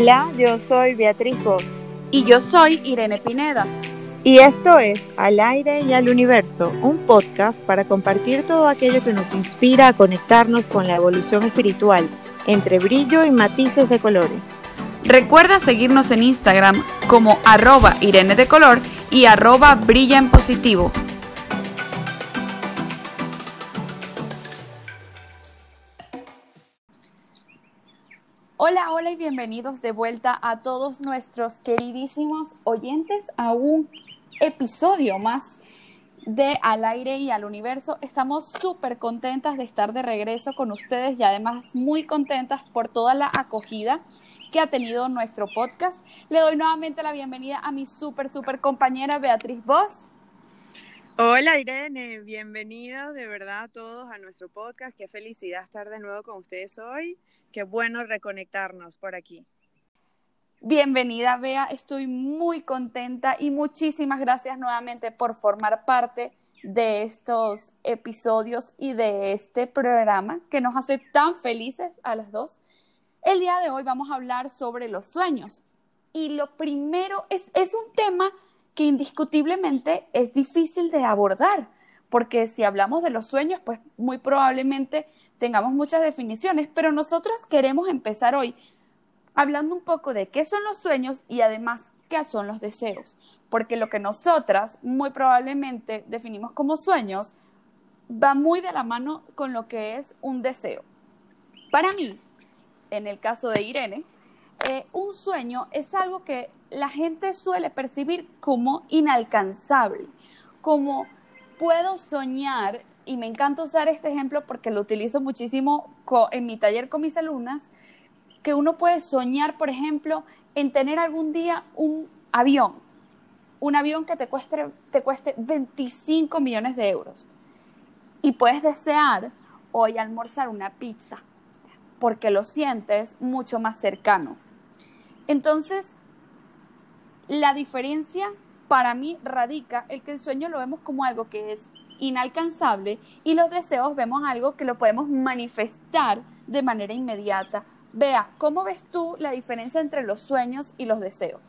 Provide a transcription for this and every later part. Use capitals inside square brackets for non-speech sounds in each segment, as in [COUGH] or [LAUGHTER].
Hola, yo soy Beatriz Voz. Y yo soy Irene Pineda. Y esto es Al aire y al universo, un podcast para compartir todo aquello que nos inspira a conectarnos con la evolución espiritual, entre brillo y matices de colores. Recuerda seguirnos en Instagram como arroba Irene de Color y arroba Brilla en Positivo. Hola, hola y bienvenidos de vuelta a todos nuestros queridísimos oyentes a un episodio más de Al aire y al universo. Estamos súper contentas de estar de regreso con ustedes y además muy contentas por toda la acogida que ha tenido nuestro podcast. Le doy nuevamente la bienvenida a mi súper, súper compañera Beatriz Voss. Hola Irene, bienvenidos de verdad a todos a nuestro podcast. Qué felicidad estar de nuevo con ustedes hoy. Qué bueno reconectarnos por aquí. Bienvenida, Bea. Estoy muy contenta y muchísimas gracias nuevamente por formar parte de estos episodios y de este programa que nos hace tan felices a las dos. El día de hoy vamos a hablar sobre los sueños. Y lo primero es, es un tema que indiscutiblemente es difícil de abordar, porque si hablamos de los sueños, pues muy probablemente tengamos muchas definiciones, pero nosotras queremos empezar hoy hablando un poco de qué son los sueños y además qué son los deseos, porque lo que nosotras muy probablemente definimos como sueños va muy de la mano con lo que es un deseo. Para mí, en el caso de Irene, eh, un sueño es algo que la gente suele percibir como inalcanzable, como puedo soñar, y me encanta usar este ejemplo porque lo utilizo muchísimo en mi taller con mis alumnas, que uno puede soñar, por ejemplo, en tener algún día un avión, un avión que te cueste, te cueste 25 millones de euros. Y puedes desear hoy almorzar una pizza, porque lo sientes mucho más cercano. Entonces, la diferencia para mí radica el que el sueño lo vemos como algo que es inalcanzable y los deseos vemos algo que lo podemos manifestar de manera inmediata. Vea, ¿cómo ves tú la diferencia entre los sueños y los deseos?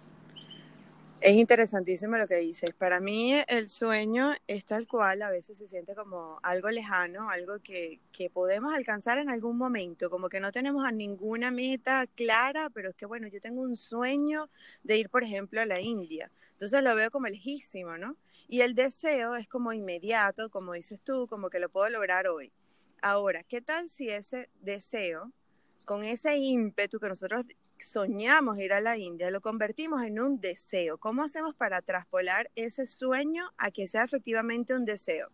Es interesantísimo lo que dices. Para mí el sueño es tal cual, a veces se siente como algo lejano, algo que, que podemos alcanzar en algún momento, como que no tenemos a ninguna meta clara, pero es que bueno, yo tengo un sueño de ir, por ejemplo, a la India. Entonces lo veo como lejísimo, ¿no? Y el deseo es como inmediato, como dices tú, como que lo puedo lograr hoy. Ahora, ¿qué tal si ese deseo, con ese ímpetu que nosotros soñamos ir a la India, lo convertimos en un deseo? ¿Cómo hacemos para traspolar ese sueño a que sea efectivamente un deseo?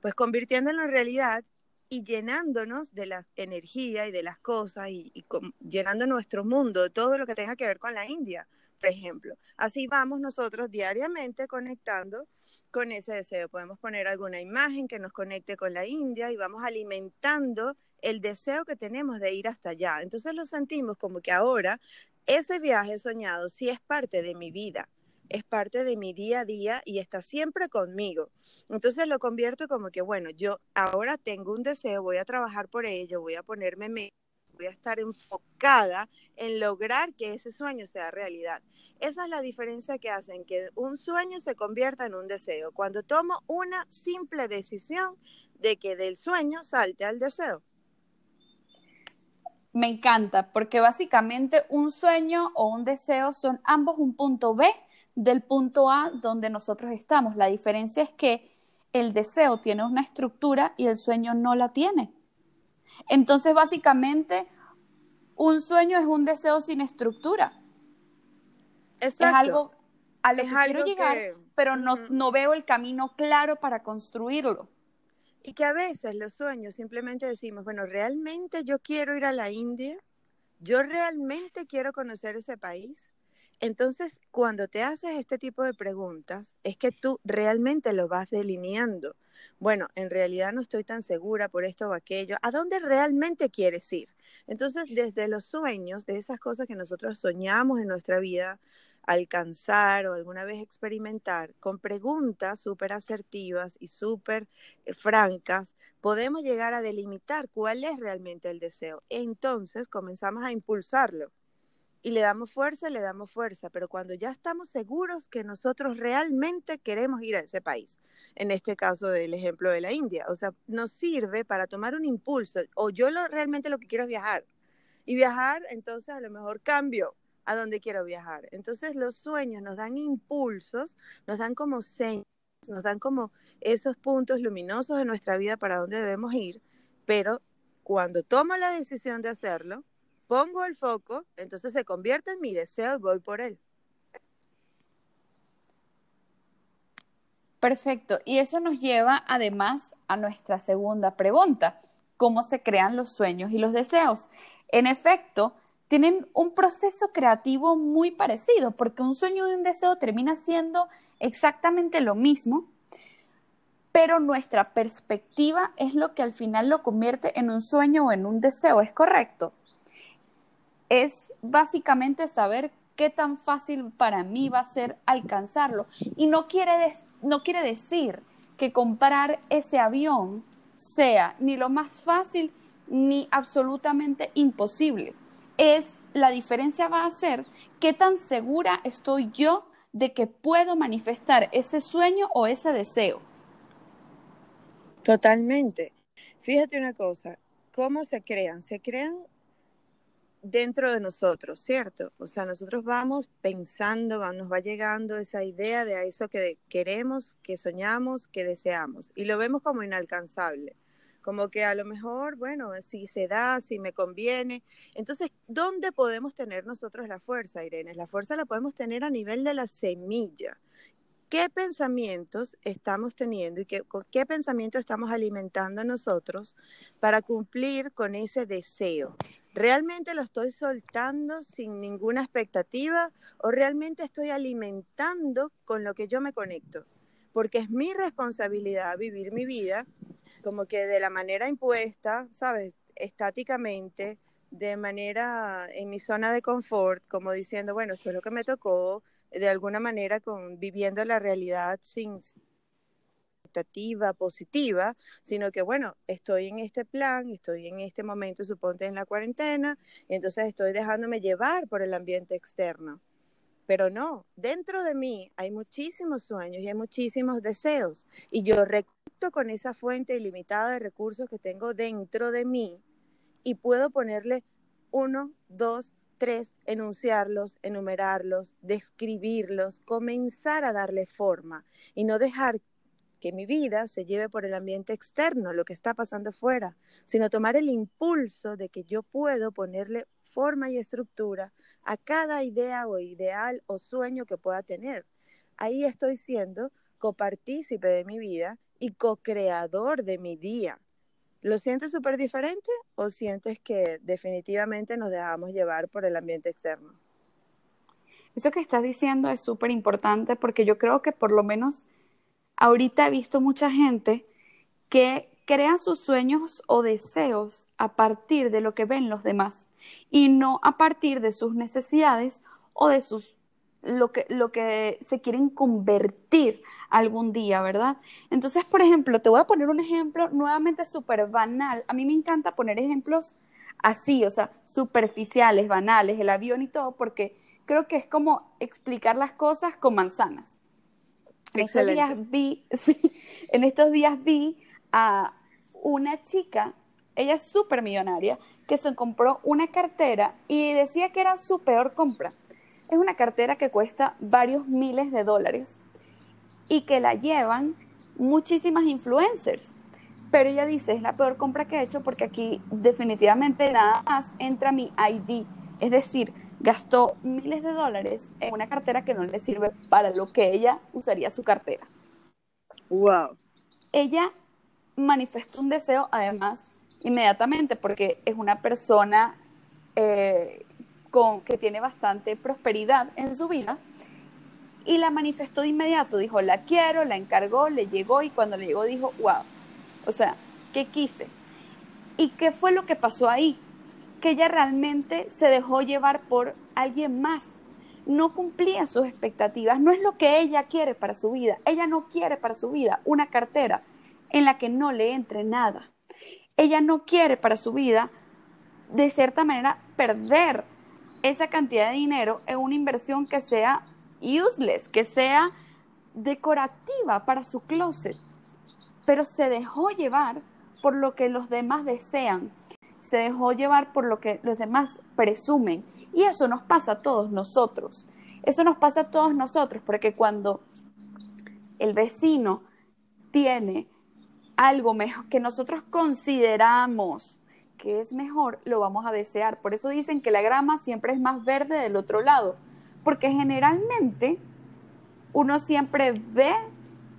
Pues convirtiéndolo en realidad y llenándonos de la energía y de las cosas y, llenando nuestro mundo todo lo que tenga que ver con la India, por ejemplo. Así vamos nosotros diariamente conectando con ese deseo. Podemos poner alguna imagen que nos conecte con la India y vamos alimentando el deseo que tenemos de ir hasta allá. Entonces lo sentimos como que ahora ese viaje soñado sí es parte de mi vida, es parte de mi día a día y está siempre conmigo. Entonces lo convierto como que, bueno, yo ahora tengo un deseo, voy a trabajar por ello, voy a ponerme voy a estar enfocada en lograr que ese sueño sea realidad. Esa es la diferencia que hacen que un sueño se convierta en un deseo. Cuando tomo una simple decisión de que del sueño salte al deseo. Me encanta, porque básicamente un sueño o un deseo son ambos un punto B del punto A donde nosotros estamos. La diferencia es que el deseo tiene una estructura y el sueño no la tiene. Entonces, básicamente, un sueño es un deseo sin estructura. Es algo a lo que quiero llegar, pero no, no veo el camino claro para construirlo. Y que a veces los sueños simplemente decimos, bueno, realmente yo quiero ir a la India, yo realmente quiero conocer ese país. Entonces, cuando te haces este tipo de preguntas, es que tú realmente lo vas delineando. Bueno, en realidad no estoy tan segura por esto o aquello. ¿A dónde realmente quieres ir? Entonces, desde los sueños, de esas cosas que nosotros soñamos en nuestra vida, alcanzar o alguna vez experimentar con preguntas súper asertivas y súper eh, francas, podemos llegar a delimitar cuál es realmente el deseo. Entonces comenzamos a impulsarlo. Y le damos fuerza, le damos fuerza, pero cuando ya estamos seguros que nosotros realmente queremos ir a ese país, en este caso del ejemplo de la India, o sea, nos sirve para tomar un impulso, o yo lo, realmente lo que quiero es viajar, y viajar, entonces a lo mejor cambio a donde quiero viajar. Entonces los sueños nos dan impulsos, nos dan como señas, nos dan como esos puntos luminosos de nuestra vida para dónde debemos ir, pero cuando tomo la decisión de hacerlo, pongo el foco, entonces se convierte en mi deseo y voy por él. Perfecto. Y eso nos lleva además a nuestra segunda pregunta. ¿Cómo se crean los sueños y los deseos? En efecto, tienen un proceso creativo muy parecido, porque un sueño y un deseo termina siendo exactamente lo mismo, pero nuestra perspectiva es lo que al final lo convierte en un sueño o en un deseo, ¿es correcto? Es básicamente saber qué tan fácil para mí va a ser alcanzarlo. Y no quiere, no quiere decir que comprar ese avión sea ni lo más fácil ni absolutamente imposible. Es la diferencia va a ser qué tan segura estoy yo de que puedo manifestar ese sueño o ese deseo. Totalmente. Fíjate una cosa, ¿cómo se crean? Se crean dentro de nosotros, ¿cierto? O sea, nosotros vamos pensando, nos va llegando esa idea de eso que queremos, que soñamos, que deseamos, y lo vemos como inalcanzable como que a lo mejor, bueno, si se da, si me conviene. Entonces, ¿dónde podemos tener nosotros la fuerza, Irene? La fuerza la podemos tener a nivel de la semilla. ¿Qué pensamientos estamos teniendo y qué, qué pensamientos estamos alimentando nosotros para cumplir con ese deseo? ¿Realmente lo estoy soltando sin ninguna expectativa o realmente estoy alimentando con lo que yo me conecto? Porque es mi responsabilidad vivir mi vida como que de la manera impuesta, ¿sabes? Estáticamente, de manera en mi zona de confort, como diciendo, bueno, esto es lo que me tocó, de alguna manera con viviendo la realidad sin expectativa positiva, sino que bueno, estoy en este plan, estoy en este momento, suponte en la cuarentena, y entonces estoy dejándome llevar por el ambiente externo. Pero no, dentro de mí hay muchísimos sueños y hay muchísimos deseos. Y yo recuerdo con esa fuente ilimitada de recursos que tengo dentro de mí y puedo ponerle uno, dos, tres, enunciarlos, enumerarlos, describirlos, comenzar a darle forma y no dejar que mi vida se lleve por el ambiente externo, lo que está pasando fuera, sino tomar el impulso de que yo puedo ponerle forma y estructura a cada idea o ideal o sueño que pueda tener. Ahí estoy siendo copartícipe de mi vida y co-creador de mi día. ¿Lo sientes súper diferente o sientes que definitivamente nos dejamos llevar por el ambiente externo? Eso que estás diciendo es súper importante porque yo creo que por lo menos ahorita he visto mucha gente que crea sus sueños o deseos a partir de lo que ven los demás y no a partir de sus necesidades o de sus lo que, lo que se quieren convertir algún día, ¿verdad? Entonces, por ejemplo, te voy a poner un ejemplo nuevamente súper banal. A mí me encanta poner ejemplos así, o sea, superficiales, banales, el avión y todo, porque creo que es como explicar las cosas con manzanas. En estos días vi, [LAUGHS] en estos días vi a una chica, ella es súper millonaria, que se compró una cartera y decía que era su peor compra. Es una cartera que cuesta varios miles de dólares y que la llevan muchísimas influencers. Pero ella dice, es la peor compra que he hecho porque aquí definitivamente nada más entra mi ID. Es decir, gastó miles de dólares en una cartera que no le sirve para lo que ella usaría su cartera. Wow. Ella manifestó un deseo, además, inmediatamente, porque es una persona eh, con, que tiene bastante prosperidad en su vida, y la manifestó de inmediato, dijo, la quiero, la encargó, le llegó, y cuando le llegó dijo, wow, o sea, ¿qué quise? ¿Y qué fue lo que pasó ahí? Que ella realmente se dejó llevar por alguien más, no cumplía sus expectativas, no es lo que ella quiere para su vida, ella no quiere para su vida una cartera en la que no le entre nada, ella no quiere para su vida, de cierta manera, perder esa cantidad de dinero en una inversión que sea useless, que sea decorativa para su closet, pero se dejó llevar por lo que los demás desean, se dejó llevar por lo que los demás presumen. Y eso nos pasa a todos nosotros. Eso nos pasa a todos nosotros, porque cuando el vecino tiene algo mejor que nosotros consideramos que es mejor, lo vamos a desear. Por eso dicen que la grama siempre es más verde del otro lado, porque generalmente uno siempre ve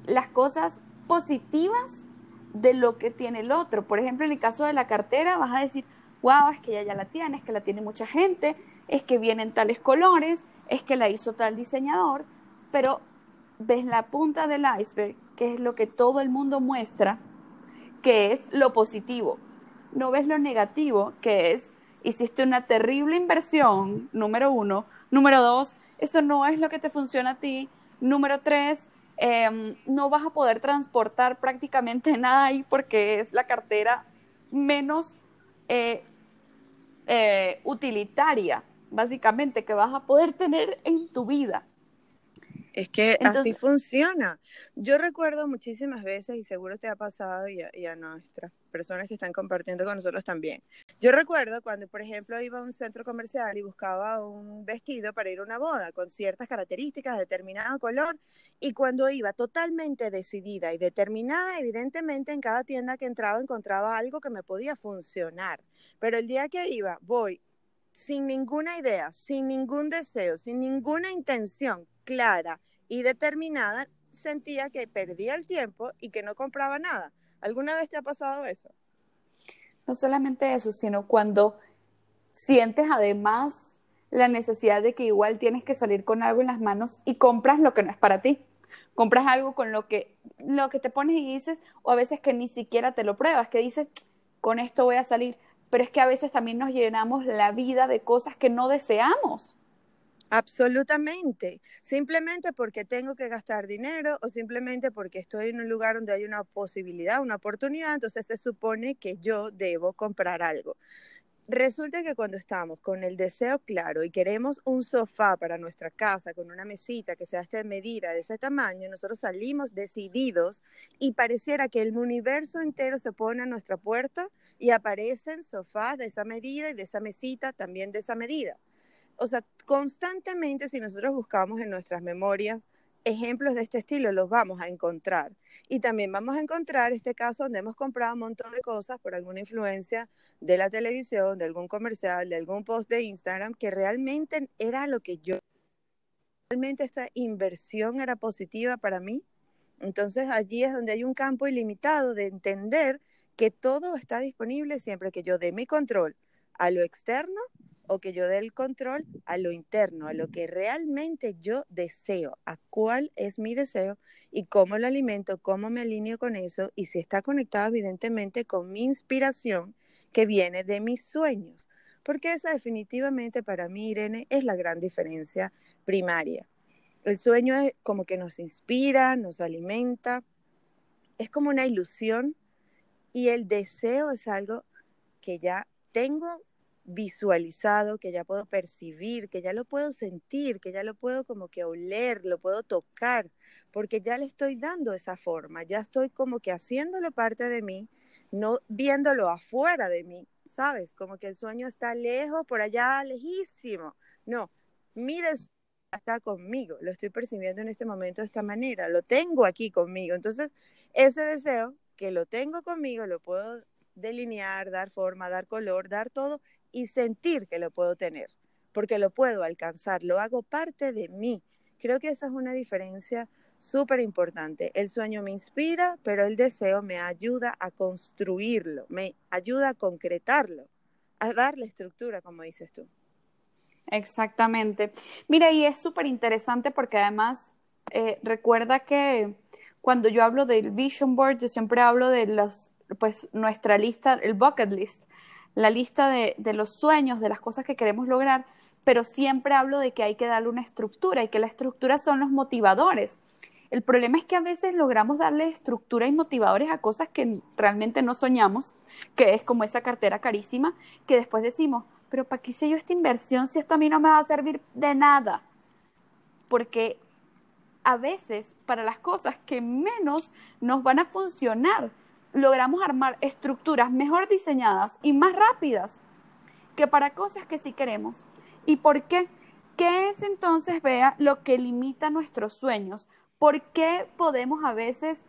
las cosas positivas de lo que tiene el otro. Por ejemplo, en el caso de la cartera, vas a decir, wow, es que ella ya la tiene, es que la tiene mucha gente, es que vienen tales colores, es que la hizo tal diseñador, pero ves la punta del iceberg, que es lo que todo el mundo muestra, que es lo positivo. No ves lo negativo, que es, hiciste una terrible inversión, número uno. Número dos, eso no es lo que te funciona a ti. Número tres, Em, no vas a poder transportar prácticamente [LAUGHS] nada ahí porque es la cartera menos eh, eh, utilitaria, básicamente, que vas a poder tener en tu vida. Es que así funciona. Yo recuerdo muchísimas veces, y seguro te ha pasado y a, nuestras personas que están compartiendo con nosotros también. Yo recuerdo cuando, por ejemplo, iba a un centro comercial y buscaba un vestido para ir a una boda con ciertas características, determinado color, y cuando iba totalmente decidida y determinada, evidentemente en cada tienda que entraba encontraba algo que me podía funcionar. Pero el día que iba, voy sin ninguna idea, sin ningún deseo, sin ninguna intención clara y determinada, sentía que perdía el tiempo y que no compraba nada. ¿Alguna vez te ha pasado eso? No solamente eso, sino cuando sientes además la necesidad de que igual tienes que salir con algo en las manos y compras lo que no es para ti. Compras algo con lo que, lo que te pones y dices, o a veces que ni siquiera te lo pruebas, que dices, con esto voy a salir. Pero es que a veces también nos llenamos la vida de cosas que no deseamos. Absolutamente. Simplemente porque tengo que gastar dinero o simplemente porque estoy en un lugar donde hay una posibilidad, una oportunidad, entonces se supone que yo debo comprar algo. Resulta que cuando estamos con el deseo claro y queremos un sofá para nuestra casa con una mesita que sea de medida, de ese tamaño, nosotros salimos decididos y pareciera que el universo entero se pone a nuestra puerta y aparecen sofás de esa medida y de esa mesita también de esa medida. O sea, constantemente si nosotros buscamos en nuestras memorias ejemplos de este estilo, los vamos a encontrar. Y también vamos a encontrar este caso donde hemos comprado un montón de cosas por alguna influencia de la televisión, de algún comercial, de algún post de Instagram, que realmente era lo que yo, realmente esta inversión era positiva para mí. Entonces allí es donde hay un campo ilimitado de entender que todo está disponible siempre que yo dé mi control a lo externo o que yo dé el control a lo interno, a lo que realmente yo deseo, a cuál es mi deseo y cómo lo alimento, cómo me alineo con eso y si está conectado evidentemente con mi inspiración que viene de mis sueños. Porque esa definitivamente para mí, Irene, es la gran diferencia primaria. El sueño es como que nos inspira, nos alimenta, es como una ilusión y el deseo es algo que ya tengo visualizado, que ya puedo percibir, que ya lo puedo sentir, que ya lo puedo como que oler, lo puedo tocar, porque ya le estoy dando esa forma, ya estoy como que haciéndolo parte de mí, no viéndolo afuera de mí, ¿sabes? Como que el sueño está lejos, por allá, lejísimo. No, mi deseo está conmigo, lo estoy percibiendo en este momento de esta manera, lo tengo aquí conmigo. Entonces, ese deseo que lo tengo conmigo, lo puedo delinear, dar forma, dar color, dar todo y sentir que lo puedo tener, porque lo puedo alcanzar, lo hago parte de mí. Creo que esa es una diferencia súper importante. El sueño me inspira, pero el deseo me ayuda a construirlo, me ayuda a concretarlo, a darle estructura, como dices tú. Exactamente. Mira, y es súper interesante porque además eh, recuerda que cuando yo hablo del vision board, yo siempre hablo de los, pues nuestra lista, el bucket list, la lista de, los sueños, de las cosas que queremos lograr, pero siempre hablo de que hay que darle una estructura y que la estructura son los motivadores. El problema es que a veces logramos darle estructura y motivadores a cosas que realmente no soñamos, que es como esa cartera carísima, que después decimos, pero ¿para qué hice yo esta inversión si esto a mí no me va a servir de nada? Porque a veces para las cosas que menos nos van a funcionar, logramos armar estructuras mejor diseñadas y más rápidas que para cosas que sí queremos. ¿Y por qué? ¿Qué es entonces, vea, lo que limita nuestros sueños? ¿Por qué podemos a veces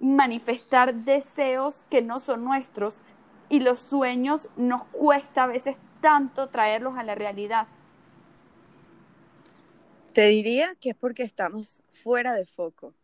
manifestar deseos que no son nuestros y los sueños nos cuesta a veces tanto traerlos a la realidad? Te diría que es porque estamos fuera de foco.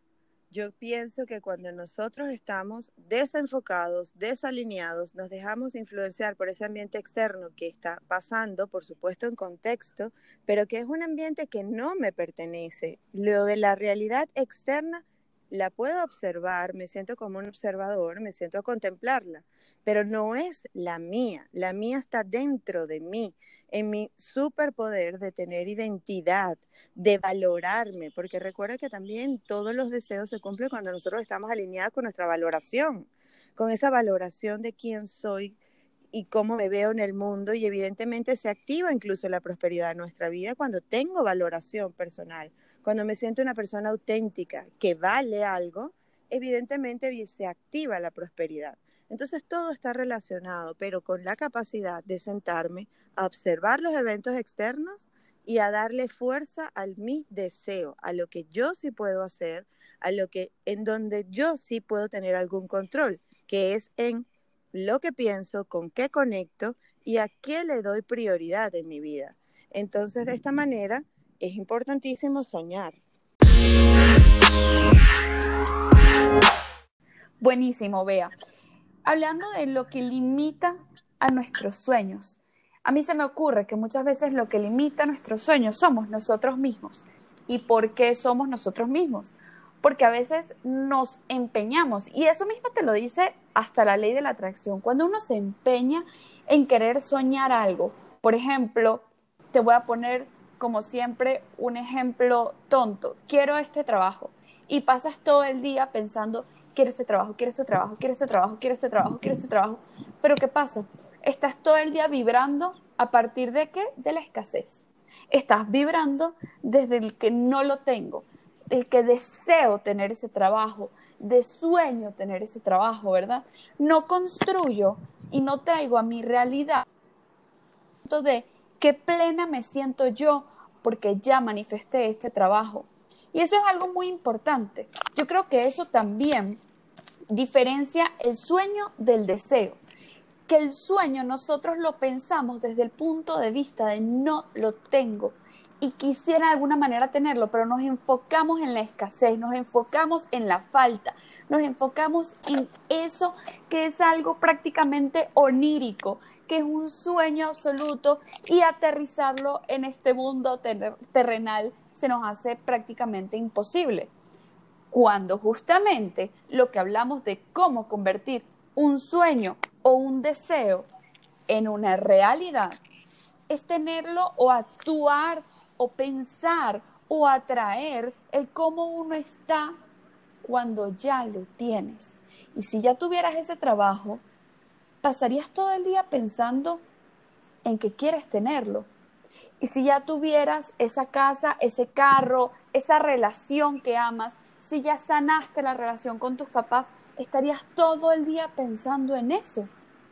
Yo pienso que cuando nosotros estamos desenfocados, desalineados, nos dejamos influenciar por ese ambiente externo que está pasando, por supuesto en contexto, pero que es un ambiente que no me pertenece. Lo de la realidad externa la puedo observar, me siento como un observador, me siento a contemplarla, pero no es la mía, la mía está dentro de mí, en mi superpoder de tener identidad, de valorarme, porque recuerda que también todos los deseos se cumplen cuando nosotros estamos alineados con nuestra valoración, con esa valoración de quién soy, y cómo me veo en el mundo y evidentemente se activa incluso la prosperidad de nuestra vida cuando tengo valoración personal, cuando me siento una persona auténtica que vale algo, evidentemente se activa la prosperidad. Entonces todo está relacionado, pero con la capacidad de sentarme a observar los eventos externos y a darle fuerza al mi deseo, a lo que yo sí puedo hacer, a lo que en donde yo sí puedo tener algún control, que es en lo que pienso, con qué conecto y a qué le doy prioridad en mi vida. Entonces, de esta manera, es importantísimo soñar. Buenísimo, Bea. Hablando de lo que limita a nuestros sueños, a mí se me ocurre que muchas veces lo que limita a nuestros sueños somos nosotros mismos. ¿Y por qué somos nosotros mismos? Porque a veces nos empeñamos, y eso mismo te lo dice hasta la ley de la atracción, cuando uno se empeña en querer soñar algo, por ejemplo, te voy a poner como siempre un ejemplo tonto, quiero este trabajo, y pasas todo el día pensando, quiero este trabajo, quiero este trabajo, quiero este trabajo, quiero este trabajo, quiero este trabajo, pero ¿qué pasa? Estás todo el día vibrando a partir de qué? De la escasez. Estás vibrando desde el que no lo tengo, el que deseo tener ese trabajo, de sueño tener ese trabajo, ¿verdad? No construyo y no traigo a mi realidad de qué plena me siento yo porque ya manifesté este trabajo. Y eso es algo muy importante. Yo creo que eso también diferencia el sueño del deseo. Que el sueño nosotros lo pensamos desde el punto de vista de no lo tengo, y quisiera de alguna manera tenerlo, pero nos enfocamos en la escasez, nos enfocamos en la falta, nos enfocamos en eso que es algo prácticamente onírico, que es un sueño absoluto y aterrizarlo en este mundo terrenal se nos hace prácticamente imposible. Cuando justamente lo que hablamos de cómo convertir un sueño o un deseo en una realidad es tenerlo o actuar o pensar o atraer el cómo uno está cuando ya lo tienes. Y si ya tuvieras ese trabajo, pasarías todo el día pensando en que quieres tenerlo. Y si ya tuvieras esa casa, ese carro, esa relación que amas, si ya sanaste la relación con tus papás, estarías todo el día pensando en eso,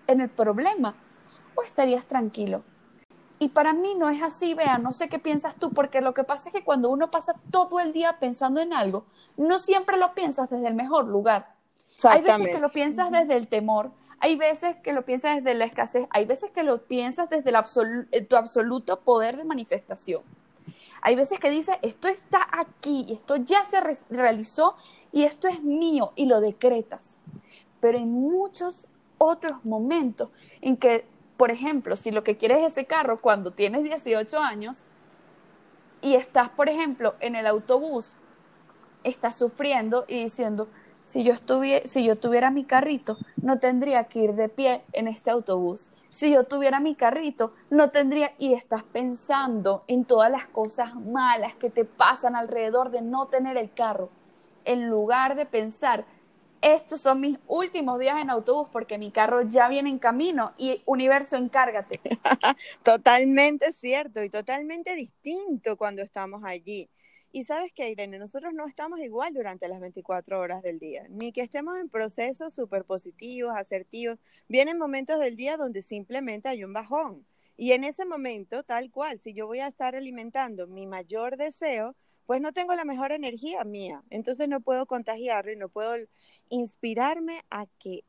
en el problema, o estarías tranquilo. Y para mí no es así, vea, no sé qué piensas tú, porque lo que pasa es que cuando uno pasa todo el día pensando en algo, no siempre lo piensas desde el mejor lugar. Hay veces que lo piensas desde el temor, hay veces que lo piensas desde la escasez, hay veces que lo piensas desde el eh, tu absoluto poder de manifestación. Hay veces que dices, esto está aquí, esto ya se realizó y esto es mío y lo decretas. Pero en muchos otros momentos en que por ejemplo, si lo que quieres es ese carro cuando tienes 18 años y estás, por ejemplo, en el autobús, estás sufriendo y diciendo, si yo, si yo tuviera mi carrito, no tendría que ir de pie en este autobús. Si yo tuviera mi carrito, no tendría... Y estás pensando en todas las cosas malas que te pasan alrededor de no tener el carro, en lugar de pensar estos son mis últimos días en autobús porque mi carro ya viene en camino y universo, encárgate. [LAUGHS] totalmente cierto y totalmente distinto cuando estamos allí. Y sabes que, Irene, nosotros no estamos igual durante las 24 horas del día, ni que estemos en procesos súper positivos, asertivos. Vienen momentos del día donde simplemente hay un bajón. Y en ese momento, tal cual, si yo voy a estar alimentando mi mayor deseo, pues no tengo la mejor energía mía. Entonces no puedo contagiarlo y no puedo inspirarme a que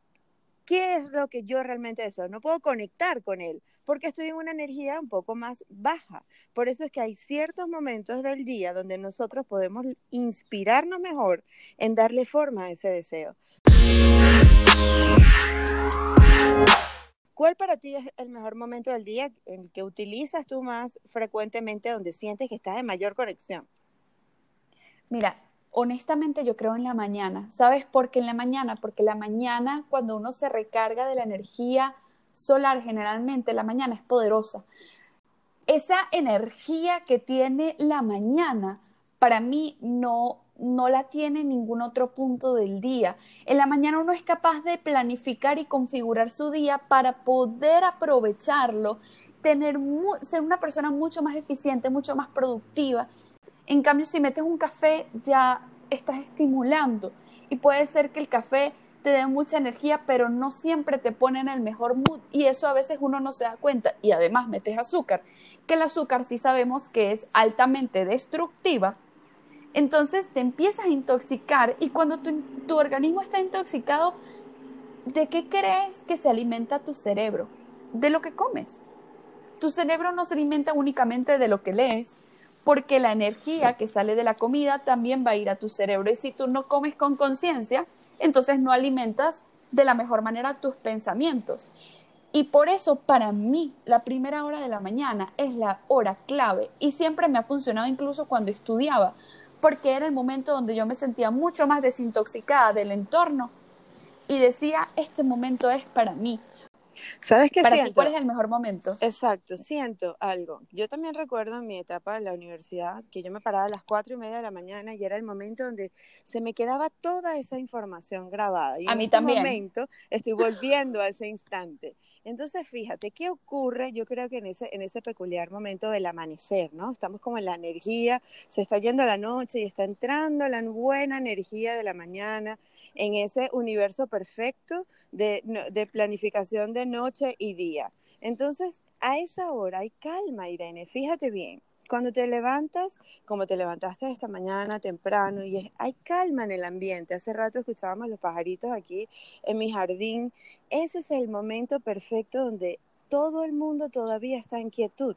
qué es lo que yo realmente deseo. No puedo conectar con él porque estoy en una energía un poco más baja. Por eso es que hay ciertos momentos del día donde nosotros podemos inspirarnos mejor en darle forma a ese deseo. ¿Cuál para ti es el mejor momento del día en que utilizas tú más frecuentemente donde sientes que estás en mayor conexión? Mira, honestamente yo creo en la mañana. ¿Sabes por qué en la mañana? Porque la mañana, cuando uno se recarga de la energía solar, generalmente la mañana es poderosa. Esa energía que tiene la mañana, para mí no, no la tiene ningún otro punto del día. En la mañana uno es capaz de planificar y configurar su día para poder aprovecharlo, tener, ser una persona mucho más eficiente, mucho más productiva en cambio, si metes un café, ya estás estimulando. Y puede ser que el café te dé mucha energía, pero no siempre te pone en el mejor mood. Y eso a veces uno no se da cuenta. Y además metes azúcar, que el azúcar sí sabemos que es altamente destructiva, entonces te empiezas a intoxicar. Y cuando tu, tu organismo está intoxicado, ¿de qué crees que se alimenta tu cerebro? De lo que comes. Tu cerebro no se alimenta únicamente de lo que lees, porque la energía que sale de la comida también va a ir a tu cerebro. Y si tú no comes con conciencia, entonces no alimentas de la mejor manera tus pensamientos. Y por eso para mí la primera hora de la mañana es la hora clave y siempre me ha funcionado incluso cuando estudiaba, porque era el momento donde yo me sentía mucho más desintoxicada del entorno y decía, este momento es para mí, ¿Sabes qué Para siento? ti, ¿cuál es el mejor momento? Exacto, siento algo. Yo también recuerdo en mi etapa de la universidad que yo me paraba a las cuatro y media de la mañana y era el momento donde se me quedaba toda esa información grabada. Y a en mí este también. momento estoy volviendo a ese instante. Entonces, fíjate, ¿qué ocurre? Yo creo que en ese, en ese peculiar momento del amanecer, ¿no? Estamos como en la energía, se está yendo la noche y está entrando la buena energía de la mañana en ese universo perfecto de, de planificación de noche y día. Entonces, a esa hora hay calma, Irene, fíjate bien. Cuando te levantas, como te levantaste esta mañana temprano, y hay calma en el ambiente. Hace rato escuchábamos los pajaritos aquí en mi jardín. Ese es el momento perfecto donde todo el mundo todavía está en quietud.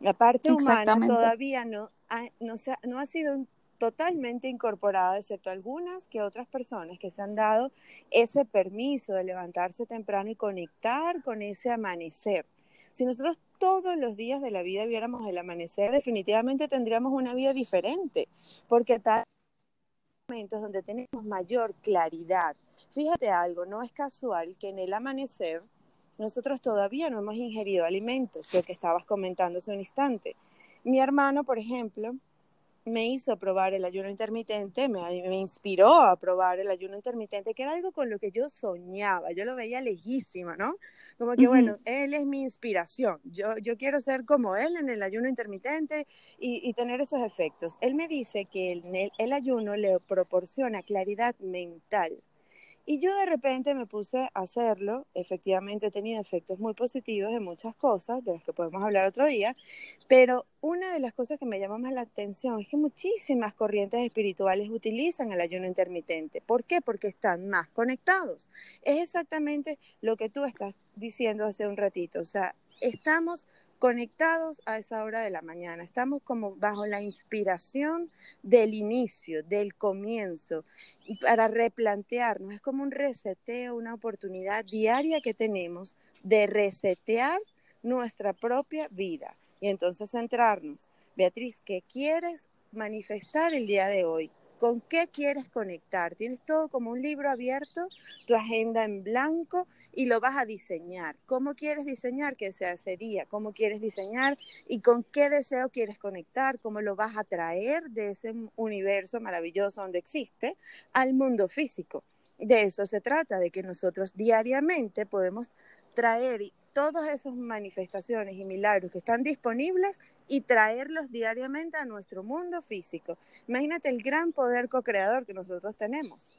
La parte humana todavía no ha, no, se ha, no ha sido totalmente incorporada, excepto algunas que otras personas que se han dado ese permiso de levantarse temprano y conectar con ese amanecer. Si nosotros todos los días de la vida viéramos el amanecer, definitivamente tendríamos una vida diferente, porque tal momentos donde tenemos mayor claridad. Fíjate algo, no es casual que en el amanecer nosotros todavía no hemos ingerido alimentos, lo que estabas comentando hace un instante. Mi hermano, por ejemplo, me hizo probar el ayuno intermitente, me, me, inspiró a probar el ayuno intermitente, que era algo con lo que yo soñaba, yo lo veía lejísimo, ¿no? Como que, uh -huh. bueno, él es mi inspiración, yo, yo quiero ser como él en el ayuno intermitente y, y tener esos efectos. Él me dice que el, el ayuno le proporciona claridad mental. Y yo de repente me puse a hacerlo, efectivamente tenido efectos muy positivos en muchas cosas, de las que podemos hablar otro día, pero una de las cosas que me llama más la atención es que muchísimas corrientes espirituales utilizan el ayuno intermitente. ¿Por qué? Porque están más conectados. Es exactamente lo que tú estás diciendo hace un ratito, o sea, estamos conectados a esa hora de la mañana. Estamos como bajo la inspiración del inicio, del comienzo, para replantearnos. Es como un reseteo, una oportunidad diaria que tenemos de resetear nuestra propia vida y entonces centrarnos. Beatriz, ¿qué quieres manifestar el día de hoy? ¿Con qué quieres conectar? Tienes todo como un libro abierto, tu agenda en blanco y lo vas a diseñar. ¿Cómo quieres diseñar que sea ese día? ¿Cómo quieres diseñar y con qué deseo quieres conectar? ¿Cómo lo vas a traer de ese universo maravilloso donde existe al mundo físico? de eso se trata, de que nosotros diariamente podemos traer todas esas manifestaciones y milagros que están disponibles y traerlos diariamente a nuestro mundo físico. Imagínate el gran poder co-creador que nosotros tenemos.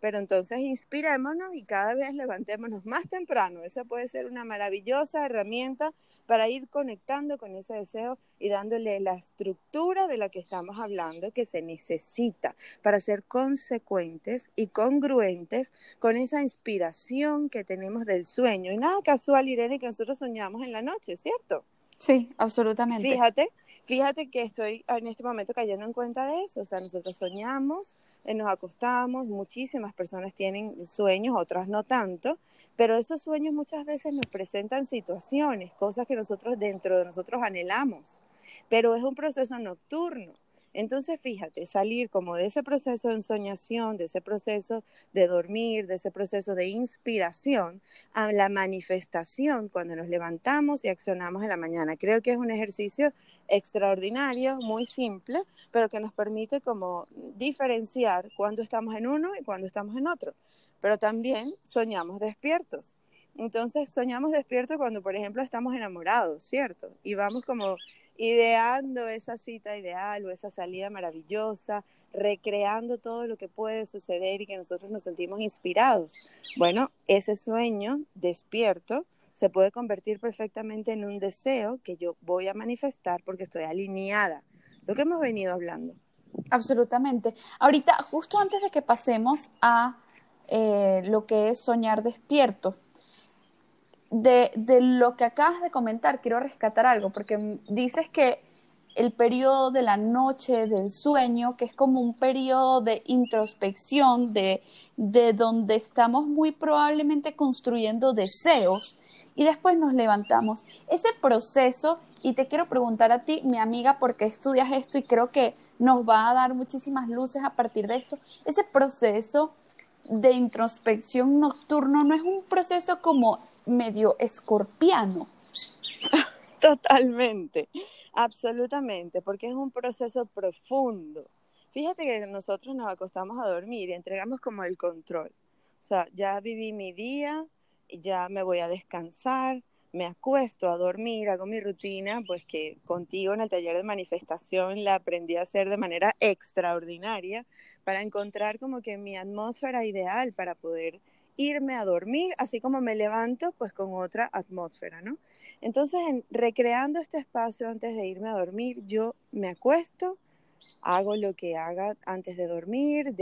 Pero entonces inspirémonos y cada vez levantémonos más temprano. Esa puede ser una maravillosa herramienta para ir conectando con ese deseo y dándole la estructura de la que estamos hablando que se necesita para ser consecuentes y congruentes con esa inspiración que tenemos del sueño. Y nada casual, Irene, que nosotros soñamos en la noche, ¿cierto? Sí, absolutamente. Fíjate, fíjate que estoy en este momento cayendo en cuenta de eso. O sea, nosotros soñamos, eh, nos acostamos, muchísimas personas tienen sueños, otras no tanto, pero esos sueños muchas veces nos presentan situaciones, cosas que nosotros dentro de nosotros anhelamos, pero es un proceso nocturno. Entonces, fíjate, salir como de ese proceso de ensoñación, de ese proceso de dormir, de ese proceso de inspiración, a la manifestación cuando nos levantamos y accionamos en la mañana. Creo que es un ejercicio extraordinario, muy simple, pero que nos permite como diferenciar cuando estamos en uno y cuando estamos en otro. Pero también soñamos despiertos. Entonces soñamos despiertos cuando, por ejemplo, estamos enamorados, ¿cierto? Y vamos como ideando esa cita ideal o esa salida maravillosa, recreando todo lo que puede suceder y que nosotros nos sentimos inspirados. Bueno, ese sueño despierto se puede convertir perfectamente en un deseo que yo voy a manifestar porque estoy alineada. Lo que hemos venido hablando. Absolutamente. Ahorita, justo antes de que pasemos a eh, lo que es soñar despierto, de, lo que acabas de comentar, quiero rescatar algo, porque dices que el periodo de la noche, del sueño, que es como un periodo de introspección, de, de donde estamos muy probablemente construyendo deseos y después nos levantamos. Ese proceso, y te quiero preguntar a ti, mi amiga, porque estudias esto y creo que nos va a dar muchísimas luces a partir de esto, ese proceso de introspección nocturno no es un proceso como medio escorpiano. [LAUGHS] Totalmente, absolutamente, porque es un proceso profundo. Fíjate que nosotros nos acostamos a dormir y entregamos como el control. O sea, ya viví mi día, ya me voy a descansar, me acuesto a dormir, hago mi rutina, pues que contigo en el taller de manifestación la aprendí a hacer de manera extraordinaria para encontrar como que mi atmósfera ideal para poder irme a dormir, así como me levanto, pues con otra atmósfera, ¿no? Entonces, recreando este espacio antes de irme a dormir, yo me acuesto, hago lo que haga antes de dormir,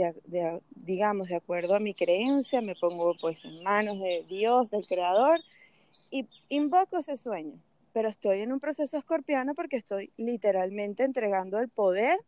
digamos, de acuerdo a mi creencia, me pongo pues en manos de Dios, del Creador, y invoco ese sueño. Pero estoy en un proceso escorpiano porque estoy literalmente entregando el poder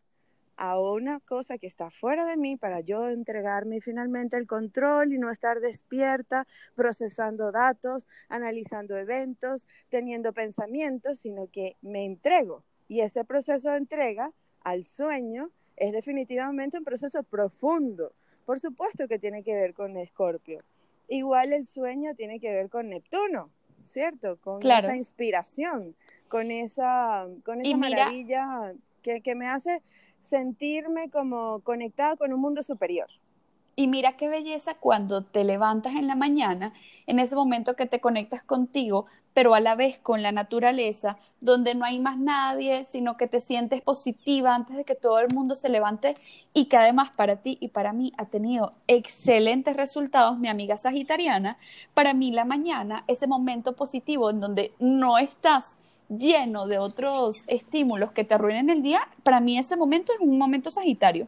a una cosa que está fuera de mí para yo entregarme finalmente el control y no estar despierta, procesando datos, analizando eventos, teniendo pensamientos, sino que me entrego. Y ese proceso de entrega al sueño es definitivamente un proceso profundo. Por supuesto que tiene que ver con Escorpio. Igual el sueño tiene que ver con Neptuno, ¿cierto? Con esa inspiración, con esa, con esa maravilla que, que me hace sentirme como conectada con un mundo superior. Y mira qué belleza cuando te levantas en la mañana, en ese momento que te conectas contigo, pero a la vez con la naturaleza, donde no hay más nadie, sino que te sientes positiva antes de que todo el mundo se levante y que además para ti y para mí ha tenido excelentes resultados, mi amiga sagitariana. Para mí la mañana, ese momento positivo en donde no estás lleno de otros estímulos que te arruinen el día, para mí ese momento es un momento sagitario.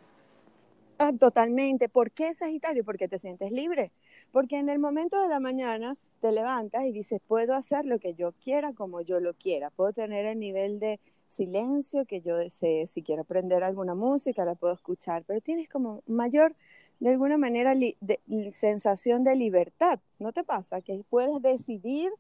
Ah, totalmente. ¿Por qué Sagitario? Porque te sientes libre. Porque en el momento de la mañana te levantas y dices, puedo hacer lo que yo quiera como yo lo quiera. Puedo tener el nivel de silencio que yo desee. Si quiero aprender alguna música, la puedo escuchar. Pero tienes como mayor, de alguna manera, sensación de libertad. ¿No te pasa? Que puedes decidir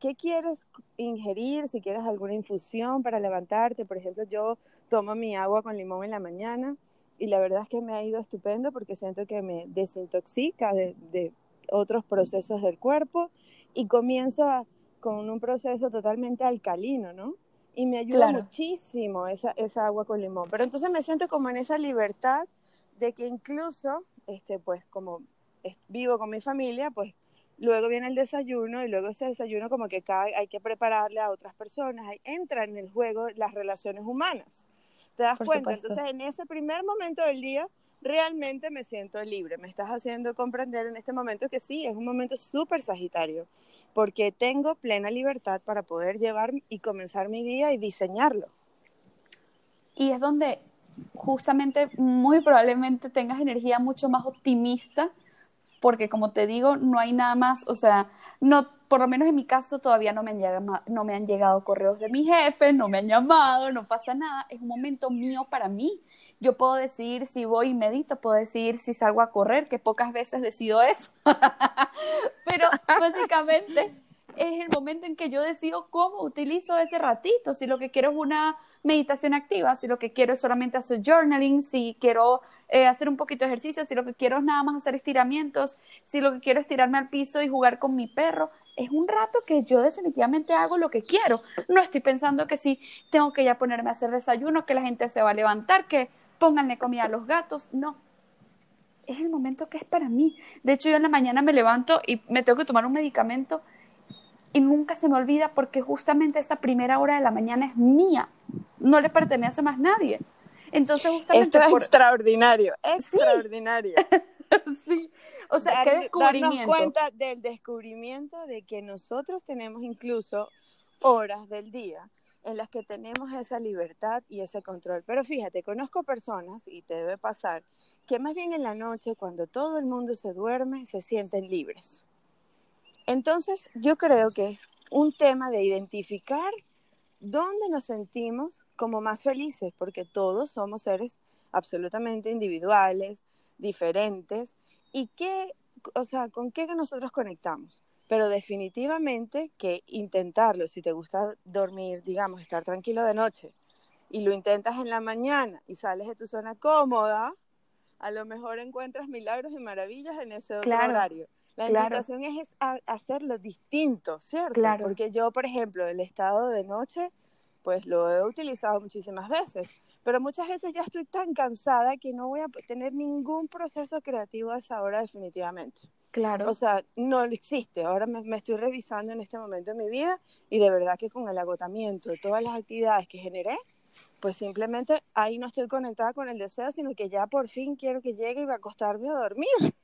¿qué quieres ingerir? Si quieres alguna infusión para levantarte, por ejemplo, yo tomo mi agua con limón en la mañana y la verdad es que me ha ido estupendo porque siento que me desintoxica de, otros procesos del cuerpo y comienzo con un proceso totalmente alcalino, ¿no? Y me ayuda muchísimo esa, esa agua con limón. Pero entonces me siento como en esa libertad de que incluso, este, pues como vivo con mi familia, pues luego viene el desayuno y luego ese desayuno como que cae, hay que prepararle a otras personas, entra en el juego las relaciones humanas. ¿Te das cuenta? Entonces, en ese primer momento del día, realmente me siento libre. Me estás haciendo comprender en este momento que sí, es un momento súper sagitario, porque tengo plena libertad para poder llevar y comenzar mi día y diseñarlo. Y es donde justamente muy probablemente tengas energía mucho más optimista porque como te digo, no hay nada más, o sea, no, por lo menos en mi caso todavía no me han llegado, no me han llegado correos de mi jefe, no me han llamado, no pasa nada, es un momento mío para mí. Yo puedo decidir si voy y medito, puedo decidir si salgo a correr, que pocas veces decido eso, [LAUGHS] pero básicamente es el momento en que yo decido cómo utilizo ese ratito, si lo que quiero es una meditación activa, si lo que quiero es solamente hacer journaling, si quiero eh, hacer un poquito de ejercicio, si lo que quiero es nada más hacer estiramientos, si lo que quiero es tirarme al piso y jugar con mi perro, es un rato que yo definitivamente hago lo que quiero. No estoy pensando que si tengo que ya ponerme a hacer desayuno, que la gente se va a levantar, que pónganle comida a los gatos, no, es el momento que es para mí. De hecho, yo en la mañana me levanto y me tengo que tomar un medicamento y nunca se me olvida porque justamente esa primera hora de la mañana es mía, no le pertenece a más nadie. Entonces, justamente. Esto es extraordinario, extraordinario. [LAUGHS] Sí. O sea, qué descubrimiento. Darnos cuenta del descubrimiento de que nosotros tenemos incluso horas del día en las que tenemos esa libertad y ese control. Pero fíjate, conozco personas, y te debe pasar, que más bien en la noche, cuando todo el mundo se duerme, se sienten libres. Entonces, yo creo que es un tema de identificar dónde nos sentimos como más felices, porque todos somos seres absolutamente individuales, diferentes, y qué, o sea, con qué nosotros conectamos. Pero definitivamente que intentarlo, si te gusta dormir, digamos, estar tranquilo de noche, y lo intentas en la mañana y sales de tu zona cómoda, a lo mejor encuentras milagros y maravillas en ese otro horario. La invitación es, hacerlo distinto, ¿cierto? Claro. Porque yo, por ejemplo, el estado de noche, pues lo he utilizado muchísimas veces, pero muchas veces ya estoy tan cansada que no voy a tener ningún proceso creativo a esa hora definitivamente. Claro. O sea, no existe. Ahora me, me, estoy revisando en este momento de mi vida y de verdad que con el agotamiento de todas las actividades que generé, pues simplemente ahí no estoy conectada con el deseo, sino que ya por fin quiero que llegue y va a acostarme a dormir.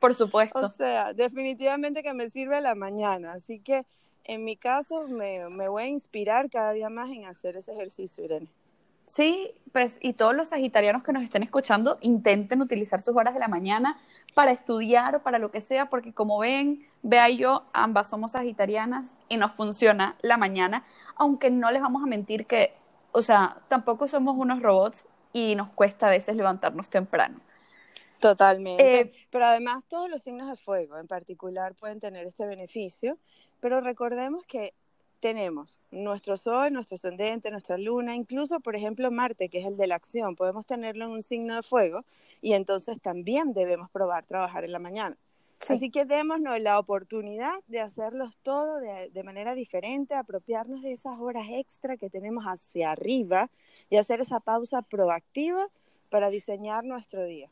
Por [LAUGHS] supuesto. o sea, definitivamente que me sirve a la mañana. Así que en mi caso me, me voy a inspirar cada día más en hacer ese ejercicio, Irene. Sí, pues y todos los sagitarianos que nos estén escuchando intenten utilizar sus horas de la mañana para estudiar o para lo que sea, porque como ven, Vea y yo, ambas somos sagitarianas y nos funciona la mañana, aunque no les vamos a mentir que, o sea, tampoco somos unos robots y nos cuesta a veces levantarnos temprano. Totalmente. Eh, pero además todos los signos de fuego en particular pueden tener este beneficio, pero recordemos que tenemos nuestro sol, nuestro ascendente, nuestra luna, incluso por ejemplo Marte, que es el de la acción, podemos tenerlo en un signo de fuego y entonces también debemos probar trabajar en la mañana. Así que démonos la oportunidad de hacerlos todo de, de, manera diferente, apropiarnos de esas horas extra que tenemos hacia arriba y hacer esa pausa proactiva para diseñar nuestro día.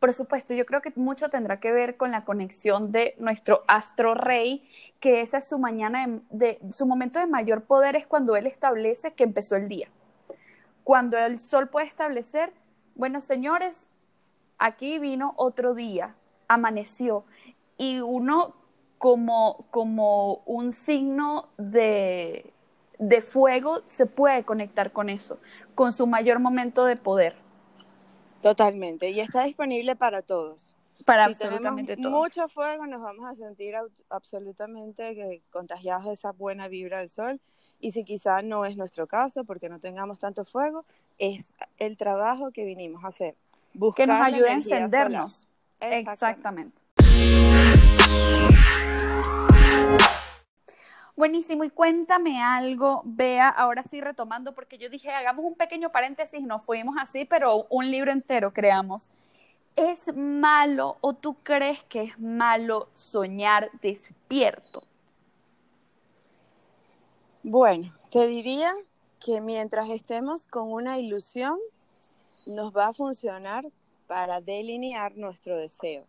Por supuesto, yo creo que mucho tendrá que ver con la conexión de nuestro astro rey, que esa es su mañana de, su momento de mayor poder es cuando él establece que empezó el día. Cuando el sol puede establecer, bueno, señores, aquí vino otro día, amaneció y uno como como un signo de de fuego se puede conectar con eso, con su mayor momento de poder. Totalmente, y está disponible para todos. Para absolutamente todos. Mucho fuego, nos vamos a sentir absolutamente contagiados de esa buena vibra del sol. Y si quizá no es nuestro caso, porque no tengamos tanto fuego, es el trabajo que vinimos a hacer. Buscar que nos ayude a encendernos. Exactamente. Buenísimo, y cuéntame algo, Vea, ahora sí retomando, porque yo dije, hagamos un pequeño paréntesis, no fuimos así, pero un libro entero creamos. ¿Es malo o tú crees que es malo soñar despierto? Bueno, te diría que mientras estemos con una ilusión, nos va a funcionar para delinear nuestro deseo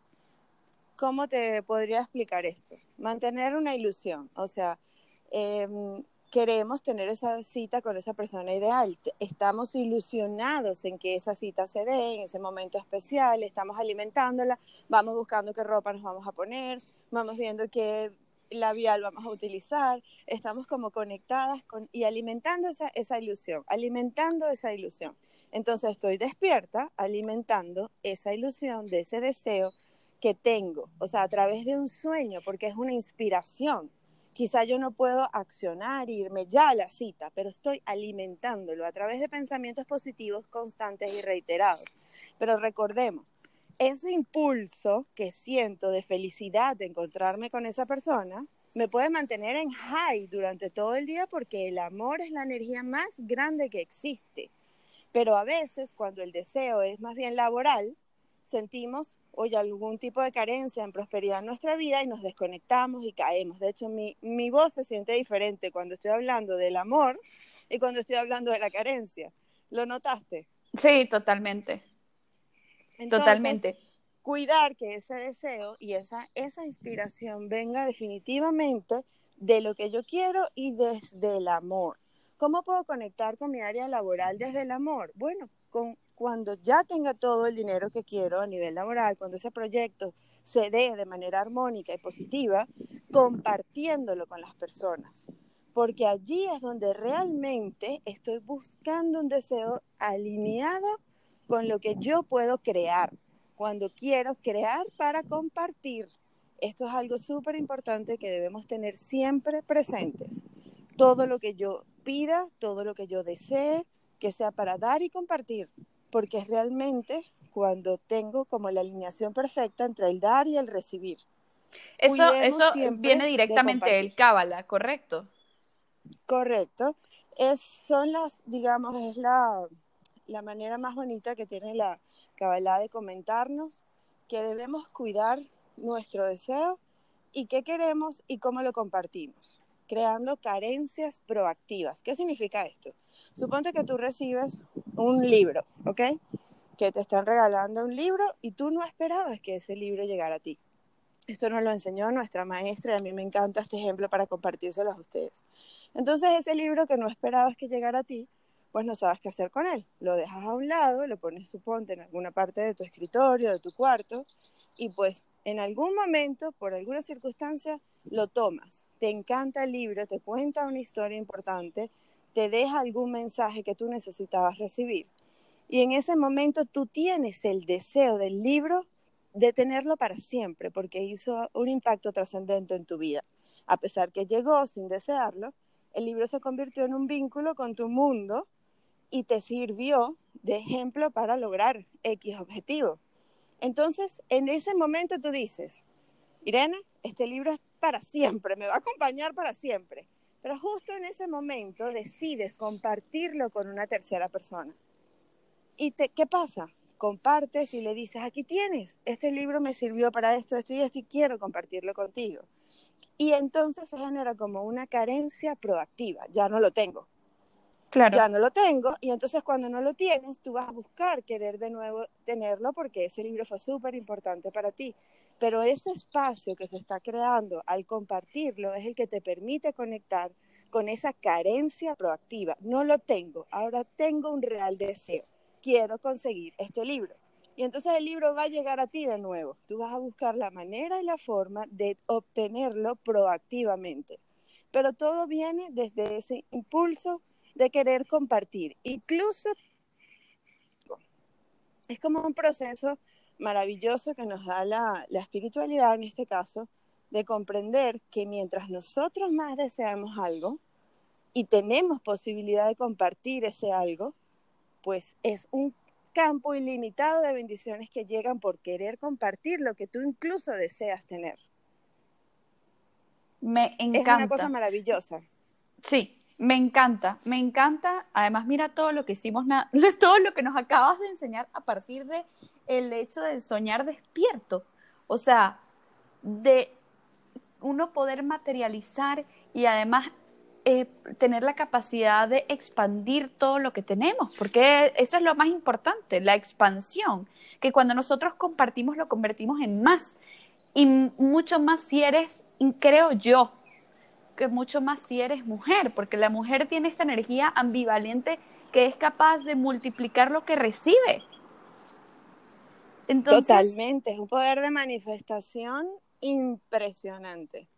¿cómo te podría explicar esto? Mantener una ilusión, o sea, eh, queremos tener esa cita con esa persona ideal. Estamos ilusionados en que esa cita se dé en ese momento especial, estamos alimentándola, vamos buscando qué ropa nos vamos a poner, vamos viendo qué labial vamos a utilizar, estamos como conectadas con, y alimentando esa, esa ilusión, alimentando esa ilusión. Entonces estoy despierta alimentando esa ilusión de ese deseo que tengo, o sea, a través de un sueño, porque es una inspiración Quizá yo no puedo accionar, irme ya a la cita, pero estoy alimentándolo a través de pensamientos positivos constantes y reiterados. Pero recordemos, ese impulso que siento de felicidad de encontrarme con esa persona me puede mantener en high durante todo el día porque el amor es la energía más grande que existe. Pero a veces, cuando el deseo es más bien laboral, sentimos oye, algún tipo de carencia en prosperidad en nuestra vida y nos desconectamos y caemos. De hecho, mi, mi voz se siente diferente cuando estoy hablando del amor y cuando estoy hablando de la carencia. ¿Lo notaste? Sí, totalmente. totalmente. Cuidar que ese deseo y esa, esa inspiración venga definitivamente de lo que yo quiero y desde el amor. ¿Cómo puedo conectar con mi área laboral desde el amor? Bueno, con cuando ya tenga todo el dinero que quiero a nivel laboral, cuando ese proyecto se dé de manera armónica y positiva, compartiéndolo con las personas. Porque allí es donde realmente estoy buscando un deseo alineado con lo que yo puedo crear, cuando quiero crear para compartir. Esto es algo súper importante que debemos tener siempre presentes. Todo lo que yo pida, todo lo que yo desee, que sea para dar y compartir porque es realmente cuando tengo como la alineación perfecta entre el dar y el recibir. Eso, eso viene directamente del Cábala, ¿correcto? Correcto. Es, son las, digamos, es la, la manera más bonita que tiene la Cábala de comentarnos que debemos cuidar nuestro deseo y qué queremos y cómo lo compartimos, creando carencias proactivas. ¿Qué significa esto? Suponte que tú recibes un libro, ¿ok? Que te están regalando un libro y tú no esperabas que ese libro llegara a ti. Esto nos lo enseñó nuestra maestra y a mí me encanta este ejemplo para compartírselo a ustedes. Entonces ese libro que no esperabas que llegara a ti, pues no sabes qué hacer con él. Lo dejas a un lado, lo pones, suponte, en alguna parte de tu escritorio, de tu cuarto, y pues en algún momento, por alguna circunstancia, lo tomas. Te encanta el libro, te cuenta una historia importante, te deja algún mensaje que tú necesitabas recibir. Y en ese momento tú tienes el deseo del libro de tenerlo para siempre, porque hizo un impacto trascendente en tu vida. A pesar que llegó sin desearlo, el libro se convirtió en un vínculo con tu mundo y te sirvió de ejemplo para lograr X objetivo. Entonces, en ese momento tú dices, Irene, este libro es para siempre, me va a acompañar para siempre. Pero justo en ese momento decides compartirlo con una tercera persona. ¿Y qué pasa? Compartes y le dices, aquí tienes, este libro me sirvió para esto, esto y esto y quiero compartirlo contigo. Y entonces se genera como una carencia proactiva, ya no lo tengo, Claro. Ya no lo tengo y entonces cuando no lo tienes, tú vas a buscar querer de nuevo tenerlo porque ese libro fue súper importante para ti. Pero ese espacio que se está creando al compartirlo es el que te permite conectar con esa carencia proactiva. No lo tengo, ahora tengo un real deseo. Quiero conseguir este libro. Y entonces el libro va a llegar a ti de nuevo. Tú vas a buscar la manera y la forma de obtenerlo proactivamente. Pero todo viene desde ese impulso de querer compartir. Incluso es como un proceso maravilloso que nos da la, la espiritualidad en este caso, de comprender que mientras nosotros más deseamos algo y tenemos posibilidad de compartir ese algo, pues es un campo ilimitado de bendiciones que llegan por querer compartir lo que tú incluso deseas tener. Me encanta. Es una cosa maravillosa. Sí, me encanta, me encanta. Además, mira todo lo que hicimos, [LAUGHS] todo lo que nos acabas de enseñar a partir de el hecho de soñar despierto. O sea, de uno poder materializar y además eh, tener la capacidad de expandir todo lo que tenemos, porque eso es lo más importante, la expansión, que cuando nosotros compartimos lo convertimos en más. Y mucho más si eres, creo yo, que mucho más si eres mujer, porque la mujer tiene esta energía ambivalente que es capaz de multiplicar lo que recibe. Totalmente, es un poder de manifestación impresionante.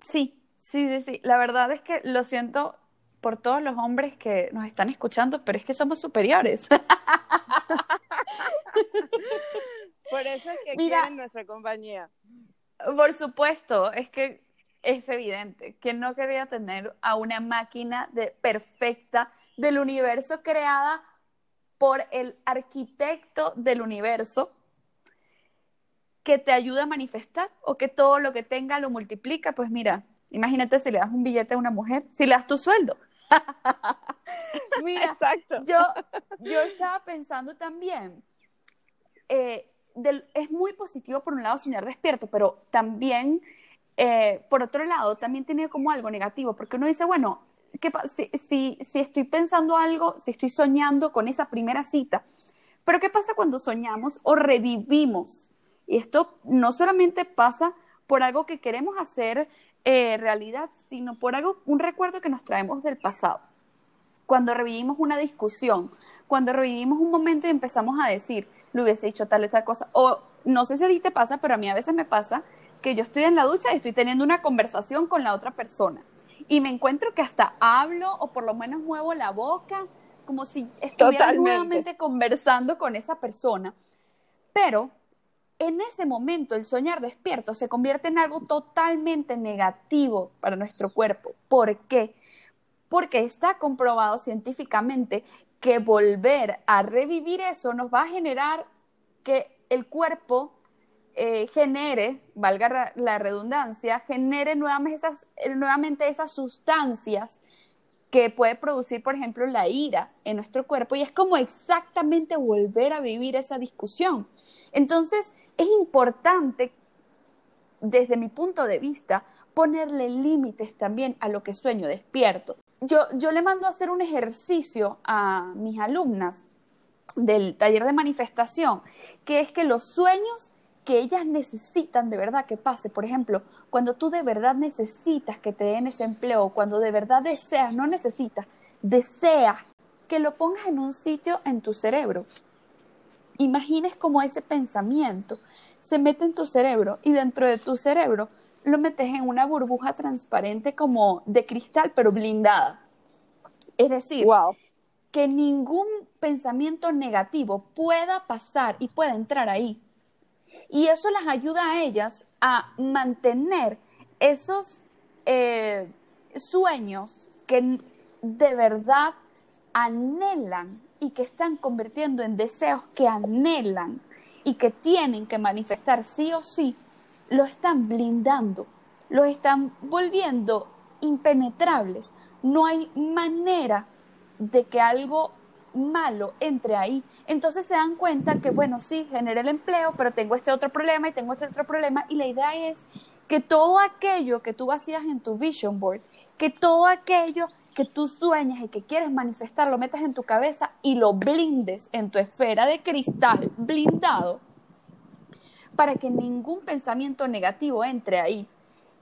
Sí, sí, sí, sí. La verdad es que lo siento por todos los hombres que nos están escuchando, pero es que somos superiores. [LAUGHS] por eso es que quieren nuestra compañía. Por supuesto, es que es evidente que no quería tener a una máquina de, perfecta del universo creada por el arquitecto del universo que te ayuda a manifestar o que todo lo que tenga lo multiplica, pues mira, imagínate si le das un billete a una mujer, si le das tu sueldo. [LAUGHS] mira, Exacto. Yo, yo estaba pensando también, eh, es muy positivo por un lado soñar despierto, pero también, eh, por otro lado, también tiene como algo negativo, porque uno dice, bueno, ¿qué si, si, estoy pensando algo, si estoy soñando con esa primera cita, pero ¿qué pasa cuando soñamos o revivimos y esto no solamente pasa por algo que queremos hacer eh, realidad, sino por algo, un recuerdo que nos traemos del pasado. Cuando revivimos una discusión, cuando revivimos un momento y empezamos a decir, lo hubiese dicho tal y tal cosa, o no sé si a ti te pasa, pero a mí a veces me pasa que yo estoy en la ducha y estoy teniendo una conversación con la otra persona y me encuentro que hasta hablo o por lo menos muevo la boca como si estuviera nuevamente conversando con esa persona. Pero en ese momento el soñar despierto se convierte en algo totalmente negativo para nuestro cuerpo. ¿Por qué? Porque está comprobado científicamente que volver a revivir eso nos va a generar que el cuerpo eh, genere, valga la redundancia, genere nuevamente esas, nuevamente esas sustancias que puede producir, por ejemplo, la ira en nuestro cuerpo y es como exactamente volver a vivir esa discusión. Entonces, es importante, desde mi punto de vista, ponerle límites también a lo que sueño despierto. Yo, yo le mando a hacer un ejercicio a mis alumnas del taller de manifestación, que es que los sueños que ellas necesitan de verdad que pase. Por ejemplo, cuando tú de verdad necesitas que te den ese empleo, cuando de verdad deseas, no necesitas, deseas que lo pongas en un sitio en tu cerebro imagines como ese pensamiento se mete en tu cerebro y dentro de tu cerebro lo metes en una burbuja transparente como de cristal, pero blindada. Es decir, que ningún pensamiento negativo pueda pasar y pueda entrar ahí. Y eso las ayuda a ellas a mantener esos eh, sueños que de verdad anhelan y que están convirtiendo en deseos que anhelan y que tienen que manifestar sí o sí, lo están blindando, lo están volviendo impenetrables. No hay manera de que algo malo entre ahí. Entonces se dan cuenta que, bueno, sí, generé el empleo, pero tengo este otro problema y tengo este otro problema. Y la idea es que todo aquello que tú hacías en tu vision board, que todo aquello que tú sueñas y que quieres manifestar, lo metas en tu cabeza y lo blindes en tu esfera de cristal blindado para que ningún pensamiento negativo entre ahí.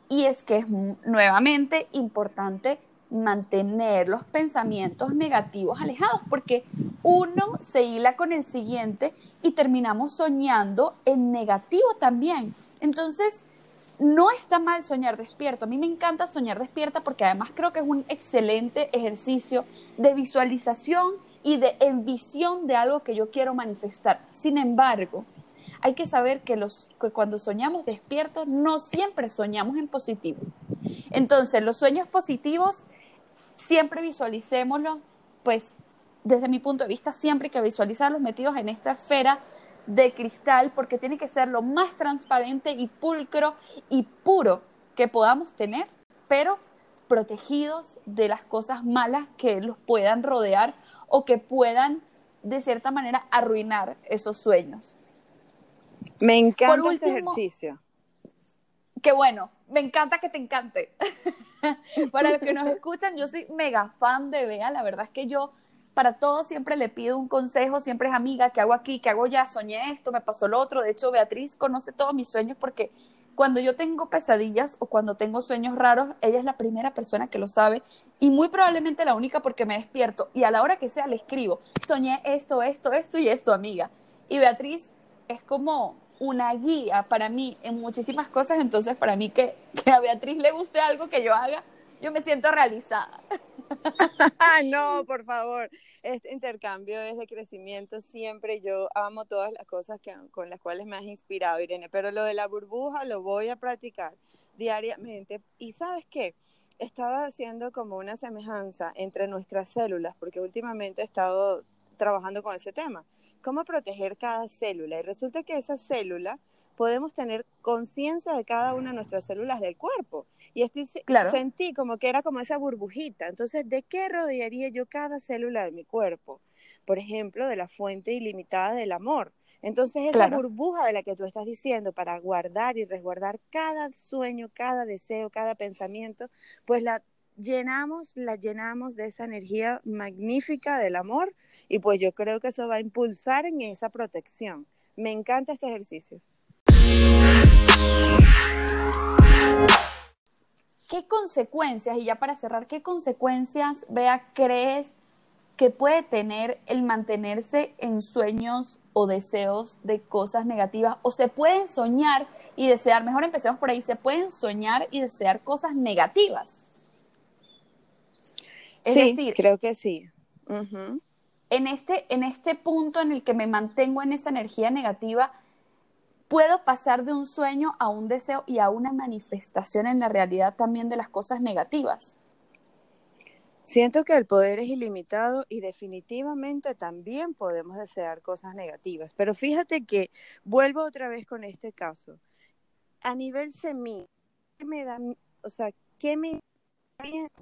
Y es que es nuevamente importante mantener los pensamientos negativos alejados porque uno se hila con el siguiente y terminamos soñando en negativo también. Entonces, no está mal soñar despierto. A mí me encanta soñar despierta porque además creo que es un excelente ejercicio de visualización y de envisión de algo que yo quiero manifestar. Sin embargo, hay que saber que, los, que cuando soñamos despiertos no siempre soñamos en positivo. Entonces, los sueños positivos siempre visualicémoslos, pues desde mi punto de vista, siempre hay que visualizarlos metidos en esta esfera de cristal porque tiene que ser lo más transparente y pulcro y puro que podamos tener, pero protegidos de las cosas malas que los puedan rodear o que puedan de cierta manera arruinar esos sueños. Me encanta este ejercicio. Qué bueno, me encanta que te encante. [LAUGHS] Para los que nos escuchan, yo soy mega fan de Bea, la verdad es que yo para todo siempre le pido un consejo, siempre es amiga, ¿qué hago aquí? ¿Qué hago ya? Soñé esto, me pasó lo otro. De hecho, Beatriz conoce todos mis sueños porque cuando yo tengo pesadillas o cuando tengo sueños raros, ella es la primera persona que lo sabe y muy probablemente la única porque me despierto y a la hora que sea le escribo, soñé esto, esto, esto y esto, amiga. Y Beatriz es como una guía para mí en muchísimas cosas, entonces para mí que, que a Beatriz le guste algo que yo haga, yo me siento realizada. [LAUGHS] no, por favor. Este intercambio es de crecimiento siempre. Yo amo todas las cosas que, con las cuales me has inspirado, Irene, pero lo de la burbuja lo voy a practicar diariamente. ¿Y sabes qué? Estaba haciendo como una semejanza entre nuestras células, porque últimamente he estado trabajando con ese tema. ¿Cómo proteger cada célula? Y resulta que esa célula podemos tener conciencia de cada una de nuestras células del cuerpo. Y estoy sentí como que era como esa burbujita. Entonces, ¿de qué rodearía yo cada célula de mi cuerpo? Por ejemplo, de la fuente ilimitada del amor. Entonces, esa burbuja de la que tú estás diciendo para guardar y resguardar cada sueño, cada deseo, cada pensamiento, pues la llenamos, la llenamos de esa energía magnífica del amor y pues yo creo que eso va a impulsar en esa protección. Me encanta este ejercicio. ¿Qué consecuencias, y ya para cerrar, qué consecuencias, Vea, crees que puede tener el mantenerse en sueños o deseos de cosas negativas? ¿O se pueden soñar y desear, mejor empecemos por ahí, se pueden soñar y desear cosas negativas? Es sí, decir, creo que sí. en, este, en este punto en el que me mantengo en esa energía negativa, puedo pasar de un sueño a un deseo y a una manifestación en la realidad también de las cosas negativas. Siento que el poder es ilimitado y definitivamente también podemos desear cosas negativas, pero fíjate que vuelvo otra vez con este caso. A nivel semilla, ¿qué me da, o sea, qué me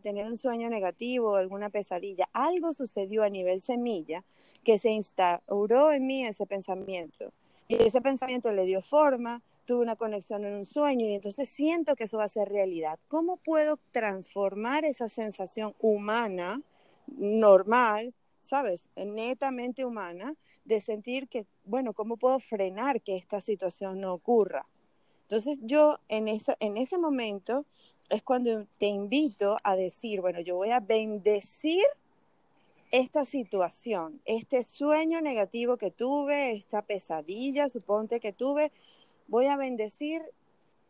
tener un sueño negativo, alguna pesadilla? Algo sucedió a nivel semilla que se instauró en mí ese pensamiento y ese pensamiento le dio forma, tuve una conexión en un sueño y entonces siento que eso va a ser realidad. ¿Cómo puedo transformar esa sensación humana, normal, sabes, netamente humana, de sentir que, bueno, ¿cómo puedo frenar que esta situación no ocurra? Entonces yo en, en ese momento es cuando te invito a decir, bueno, yo voy a bendecir esta situación, este sueño negativo que tuve, esta pesadilla, suponte que tuve, voy a bendecir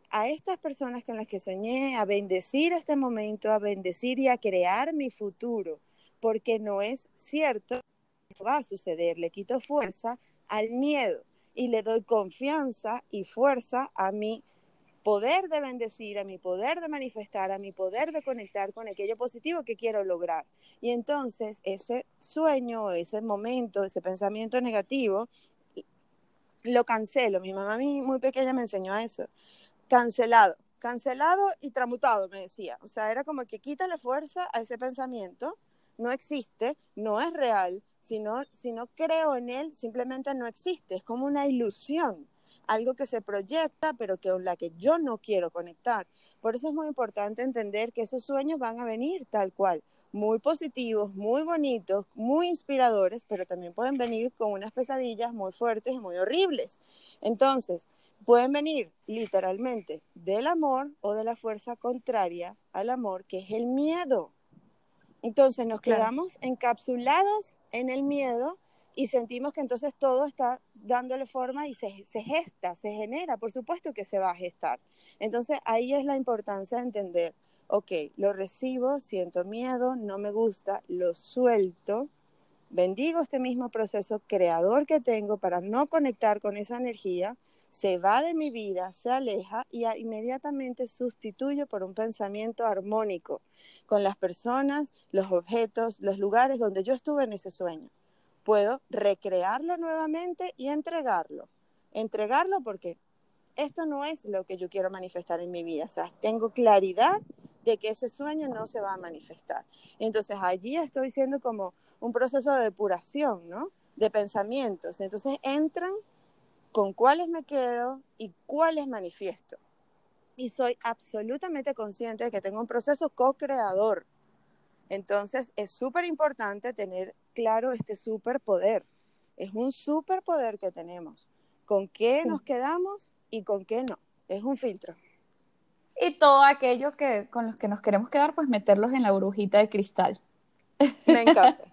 a estas personas con las que soñé, a bendecir este momento, a bendecir y a crear mi futuro, porque no es cierto, esto va a suceder, le quito fuerza al miedo y le doy confianza y fuerza a mi poder de bendecir, a mi poder de manifestar, a mi poder de conectar con aquello positivo que quiero lograr. Y entonces ese sueño, ese momento, ese pensamiento negativo, lo cancelo. Mi mamá muy pequeña me enseñó a eso. Cancelado, cancelado y tramutado, me decía. O sea, era como que quítale fuerza a ese pensamiento, no existe, no es real, si no, si no creo en él, simplemente no existe, es como una ilusión algo que se proyecta, pero que con la que yo no quiero conectar. Por eso es muy importante entender que esos sueños van a venir tal cual, muy positivos, muy bonitos, muy inspiradores, pero también pueden venir con unas pesadillas muy fuertes y muy horribles. Entonces, pueden venir literalmente del amor o de la fuerza contraria al amor, que es el miedo. Entonces nos quedamos encapsulados en el miedo y sentimos que entonces todo está dándole forma y se, gesta, se genera, por supuesto que se va a gestar. Entonces ahí es la importancia de entender, ok, lo recibo, siento miedo, no me gusta, lo suelto, bendigo este mismo proceso creador que tengo para no conectar con esa energía, se va de mi vida, se aleja y inmediatamente sustituyo por un pensamiento armónico con las personas, los objetos, los lugares donde yo estuve en ese sueño puedo recrearlo nuevamente y entregarlo. Entregarlo porque esto no es lo que yo quiero manifestar en mi vida. O sea, tengo claridad de que ese sueño no se va a manifestar. Entonces allí estoy siendo como un proceso de depuración, ¿no? De pensamientos. Entonces entran con cuáles me quedo y cuáles manifiesto. Y soy absolutamente consciente de que tengo un proceso co-creador. Entonces es súper importante tener claro este superpoder. Es un superpoder que tenemos. ¿Con qué nos quedamos y con qué no? es un filtro. Y todo aquello que con los que nos queremos quedar, pues meterlos en la burbujita de cristal. Me encanta.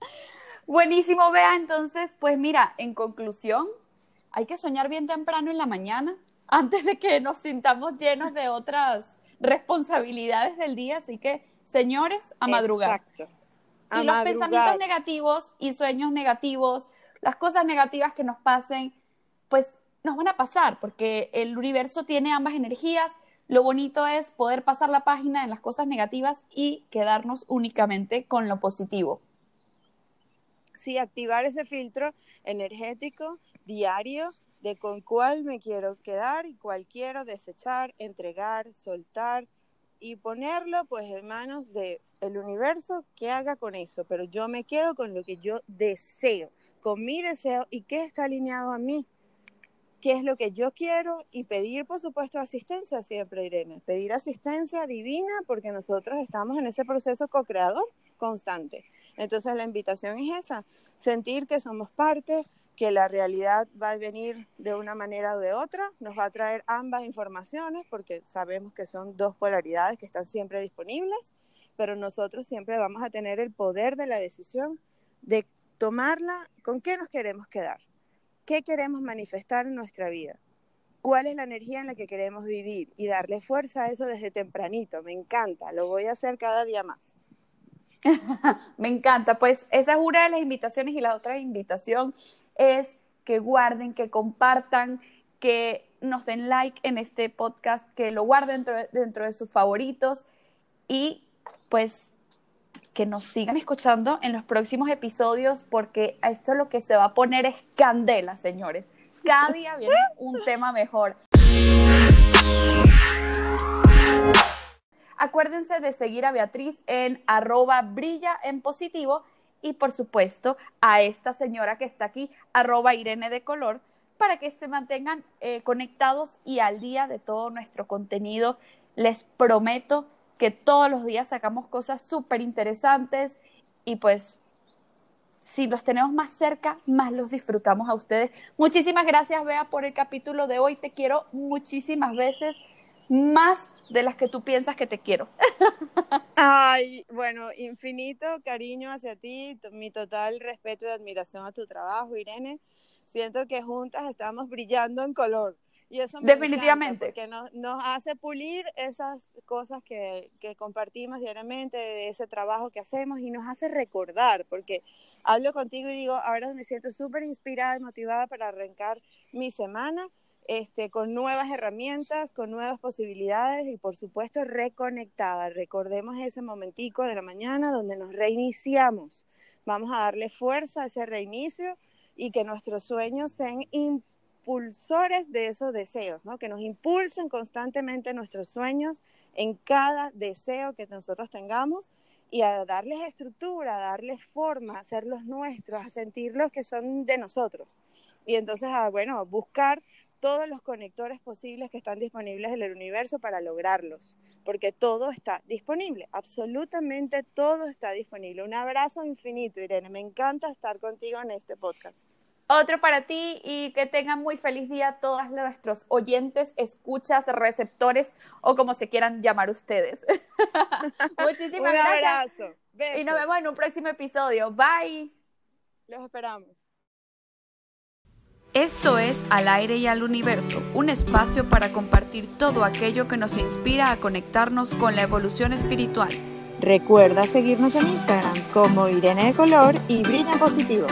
[LAUGHS] Buenísimo, Bea. Entonces, pues mira, en conclusión, hay que soñar bien temprano en la mañana [LAUGHS] antes de que nos sintamos llenos de otras responsabilidades del día. Así que, señores, a madrugar. Exacto. Y los pensamientos negativos y sueños negativos, las cosas negativas que nos pasen, pues nos van a pasar, porque el universo tiene ambas energías. Lo bonito es poder pasar la página en las cosas negativas y quedarnos únicamente con lo positivo. Sí, activar ese filtro energético diario de con cuál me quiero quedar y cuál quiero desechar, entregar, soltar y ponerlo pues en manos del el universo que haga con eso, pero yo me quedo con lo que yo deseo, con mi deseo y qué está alineado a mí, qué es lo que yo quiero y pedir por supuesto asistencia siempre, Irene, pedir asistencia divina porque nosotros estamos en ese proceso co-creador constante. Entonces la invitación es esa, sentir que somos parte, que la realidad va a venir de una manera o de otra, nos va a traer ambas informaciones porque sabemos que son dos polaridades que están siempre disponibles, pero nosotros siempre vamos a tener el poder de la decisión de tomarla, con qué nos queremos quedar, qué queremos manifestar en nuestra vida, cuál es la energía en la que queremos vivir y darle fuerza a eso desde tempranito. Me encanta, lo voy a hacer cada día más. [LAUGHS] Me encanta, pues esa es una de las invitaciones y la otra invitación es que guarden, que compartan, que nos den like en este podcast, que lo guarden dentro de, dentro de sus favoritos y pues que nos sigan escuchando en los próximos episodios porque esto lo que se va a poner es candela, señores. Cada día viene un tema mejor. Acuérdense de seguir a Beatriz en arroba brilla en positivo y por supuesto a esta señora que está aquí, arroba Irene de Color, para que se mantengan eh, conectados y al día de todo nuestro contenido. Les prometo que todos los días sacamos cosas súper interesantes y pues si los tenemos más cerca, más los disfrutamos a ustedes. Muchísimas gracias, Bea, por el capítulo de hoy. Te quiero muchísimas veces más de las que tú piensas que te quiero. [LAUGHS] Ay, bueno, infinito cariño hacia ti, mi total respeto y admiración a tu trabajo, Irene. Siento que juntas estamos brillando en color. Y eso me Definitivamente. Porque nos, nos, hace pulir esas cosas que, que compartimos diariamente, de ese trabajo que hacemos y nos hace recordar, porque hablo contigo y digo, ahora me siento súper inspirada y motivada para arrancar mi semana este, con nuevas herramientas, con nuevas posibilidades y por supuesto reconectada. Recordemos ese momentico de la mañana donde nos reiniciamos. Vamos a darle fuerza a ese reinicio y que nuestros sueños sean impulsores de esos deseos, ¿no? que nos impulsen constantemente nuestros sueños en cada deseo que nosotros tengamos y a darles estructura, darles forma, hacerlos nuestros, a sentirlos que son de nosotros. Y entonces, a, bueno, buscar todos los conectores posibles que están disponibles en el universo para lograrlos, porque todo está disponible, absolutamente todo está disponible. Un abrazo infinito, Irene, me encanta estar contigo en este podcast. Otro para ti y que tengan muy feliz día todos nuestros oyentes, escuchas, receptores o como se quieran llamar ustedes. [LAUGHS] [LAUGHS] Muchísimas un gracias. abrazo. Besos. Y nos vemos en un próximo episodio. Bye. Los esperamos. Esto es Al aire y al universo, un espacio para compartir todo aquello que nos inspira a conectarnos con la evolución espiritual. Recuerda seguirnos en Instagram como Irene de Color y Brilla Positivo.